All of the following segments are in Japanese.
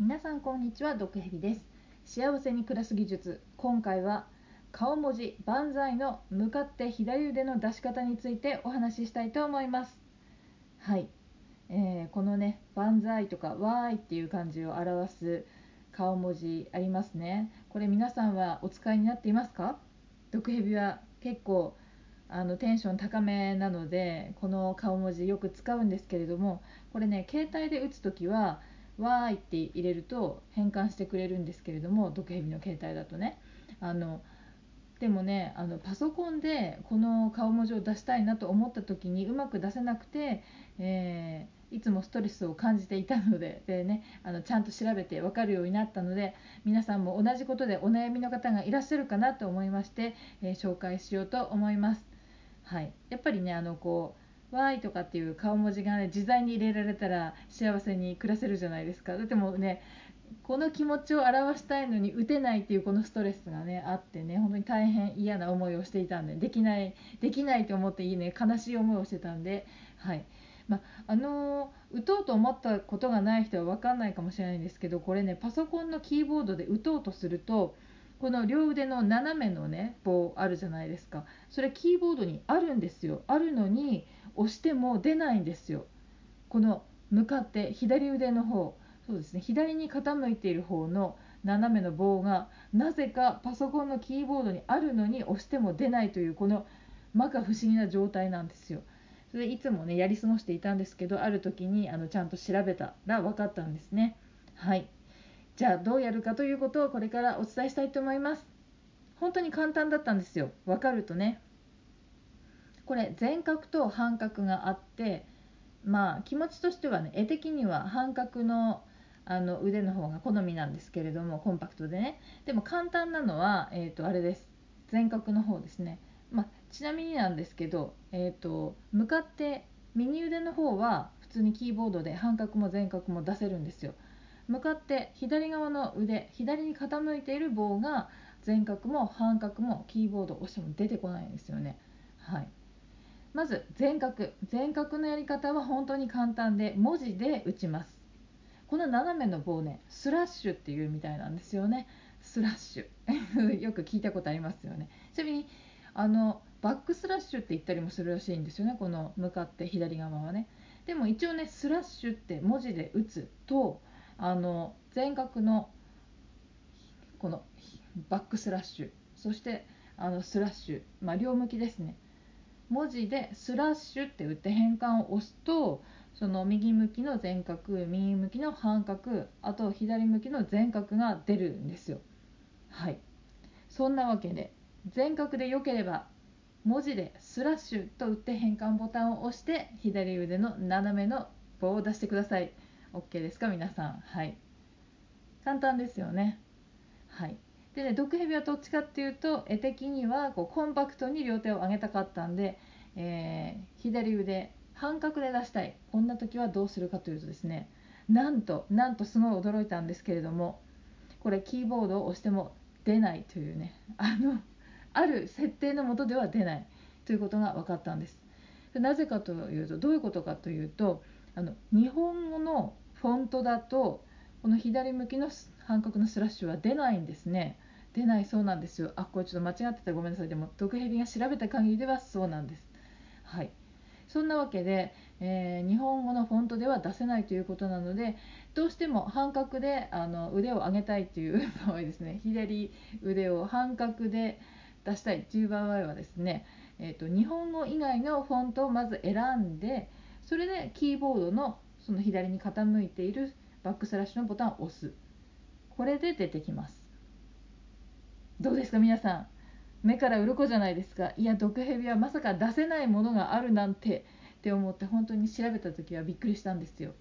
皆さんこんにちは毒蛇です。幸せに暮らす技術。今回は顔文字万歳の向かって左腕の出し方についてお話ししたいと思います。はい、えー、このね万歳とかわーいっていう感じを表す顔文字ありますね。これ皆さんはお使いになっていますか？毒蛇は結構あのテンション高めなのでこの顔文字よく使うんですけれどもこれね携帯で打つ時はわーいって入れると変換してくれるんですけれども毒蛇の携帯だとねあのでもねあのパソコンでこの顔文字を出したいなと思った時にうまく出せなくて、えー、いつもストレスを感じていたのでで、ね、あのちゃんと調べて分かるようになったので皆さんも同じことでお悩みの方がいらっしゃるかなと思いまして、えー、紹介しようと思います。はい、やっぱりねあのこうわーいとかっていう顔文字がね自在に入れられたら幸せに暮らせるじゃないですか。だってもうねこの気持ちを表したいのに打てないっていうこのストレスがねあってね本当に大変嫌な思いをしていたんでできないできないと思っていいね悲しい思いをしてたんではい。まあのー、打とうと思ったことがない人は分かんないかもしれないんですけどこれねパソコンのキーボードで打とうとするとこの両腕の斜めのね棒あるじゃないですか。それキーボードにあるんですよ。あるのに押しても出ないんですよ。この向かって左腕の方。そうですね。左に傾いている方の斜めの棒がなぜかパソコンのキーボードにあるのに押しても出ないというこの摩訶不思議な状態なんですよ。それいつもねやり過ごしていたんですけどある時にあのちゃんと調べたら分かったんですね。はい。じゃあどうやるかということをこれからお伝えしたいと思います。本当に簡単だったんですよ。分かるとね。これ全角と半角があってまあ気持ちとしてはね絵的には半角のあの腕の方が好みなんですけれどもコンパクトでね。でも簡単なのは、えー、とあれです。全角の方ですね、まあ、ちなみになんですけど、えーと向かって右腕の方は普通にキーボードで半角も全角も出せるんですよ。向かって左側の腕左に傾いている棒が全角も半角もキーボード押しても出てこないんですよね。はい、まず全角全角のやり方は本当に簡単で文字で打ちます。この斜めの棒ねスラッシュっていうみたいなんですよね。スラッシュ。よく聞いたことありますよね。ちなみにあのバックスラッシュって言ったりもするらしいんですよね。この向かって左側はね。でも一応ねスラッシュって文字で打つとあの全角のこのバックスラッシュ。そしてあのスラッシュ、まあ、両向きですね。文字でスラッシュって打って変換を押すとその右向きの全角右向きの半角あと左向きの全角が出るんですよ。はい。そんなわけで全角で良ければ文字でスラッシュと打って変換ボタンを押して左腕の斜めの棒を出してください。OK ですか？皆さん。はい。簡単ですよね。はい。でね毒蛇はどっちかっていうと絵的にはこうコンパクトに両手を上げたかったんで、えー、左腕半角で出したい。こんな時はどうするかというとですねなんとなんとすごい驚いたんですけれどもこれキーボードを押しても出ないというねあのある設定のもとでは出ない。ということが分かったんです。なぜかというとどういうことかというとあの日本語のフォントだとこの左向きの半角のスラッシュは出ないんですね。出ないそうなんですよ。あこれちょっと間違ってた。らごめんなさい。でも毒蛇が調べた限りではそうなんです。はい。そんなわけで、えー、日本語のフォントでは出せないということなのでどうしても半角であの腕を上げたいという 場合ですね。左腕を半角で出したいという場合はですね、えーと、日本語以外のフォントをまず選んでそれでキーボードのその左に傾いているバックスラッシュのボタンを押す。これで出てきます。どうですか皆さん。目から鱗じゃないですか。いや毒蛇はまさか出せないものがあるなんてって思って本当に調べた時はびっくりしたんですよ。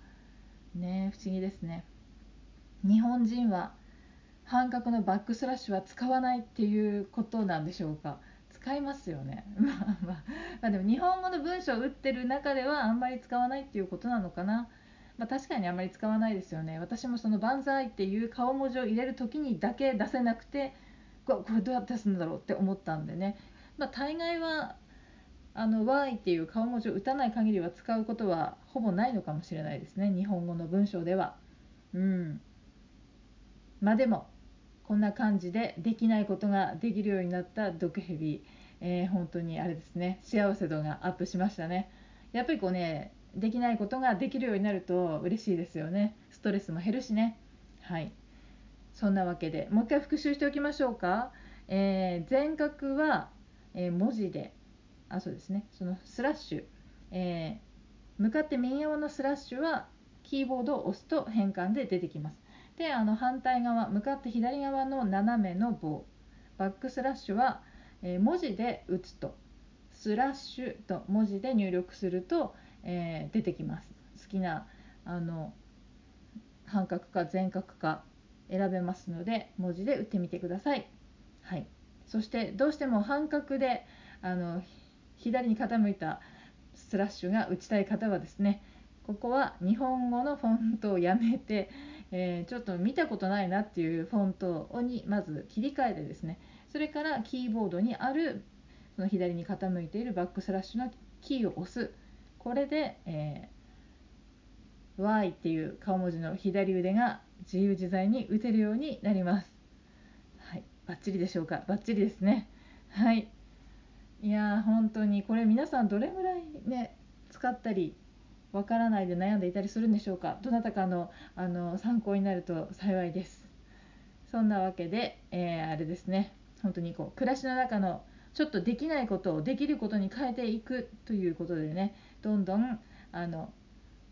ね不思議ですね。日本人は半角のバックスラッシュは使わないっていうことなんでしょうか。使いますよね。まあまあ、まあ、でも日本語の文章を打ってる中ではあんまり使わないっていうことなのかな。まあ、確かにあまり使わないですよね。私もその「万歳」っていう顔文字を入れる時にだけ出せなくてこれどうやって出すんだろうって思ったんでね、まあ、大概はあの Y っていう顔文字を打たない限りは使うことはほぼないのかもしれないですね。日本語の文章では。うん。まあでもこんな感じでできないことができるようになった毒蛇、えー、本当にあれですね。幸せ度がアップしましたね。やっぱりこうねできないことができるようになると嬉しいですよね。ストレスも減るしね。はい。そんなわけでもう一回復習しておきましょうか、えー、全角は、えー、文字で。あそうですね。そのスラッシュ、えー、向かって右側のスラッシュはキーボードを押すと変換で出てきます。であの反対側向かって左側の斜めの棒。バックスラッシュは、え文字で打つと。スラッシュと文字で入力すると、えー、出てきます。好きなあの半角か全角か選べますので文字で打ってみてください、はい、そしてどうしても半角であの左に傾いたスラッシュが打ちたい方はですねここは日本語のフォントをやめて、えー、ちょっと見たことないなっていうフォントにまず切り替えてですねそれからキーボードにあるその左に傾いているバックスラッシュのキーを押すこれで、えー、Y っていう顔文字の左腕が自由自在に打てるようになります。はい、バッチリでしょうか？バッチリですね。はい。いやー本当に。これ皆さんどれぐらいね使ったりわからないで悩んでいたりするんでしょうか？どなたかのあの参考になると幸いです。そんなわけで、えー、あれですね。本当にこう暮らしの中のちょっとできないことをできることに変えていくということでね。どんどんあの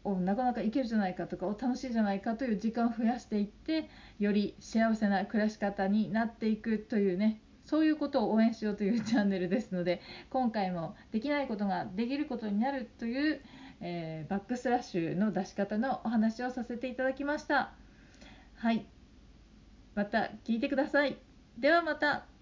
おなかなかいけるじゃないかとかお楽しいじゃないかという時間を増やしていってより幸せな暮らし方になっていくというねそういうことを応援しようというチャンネルですので今回もできないことができることになるという、えー、バックスラッシュの出し方のお話をさせていただきました。はい。また聞いてください。ではまた。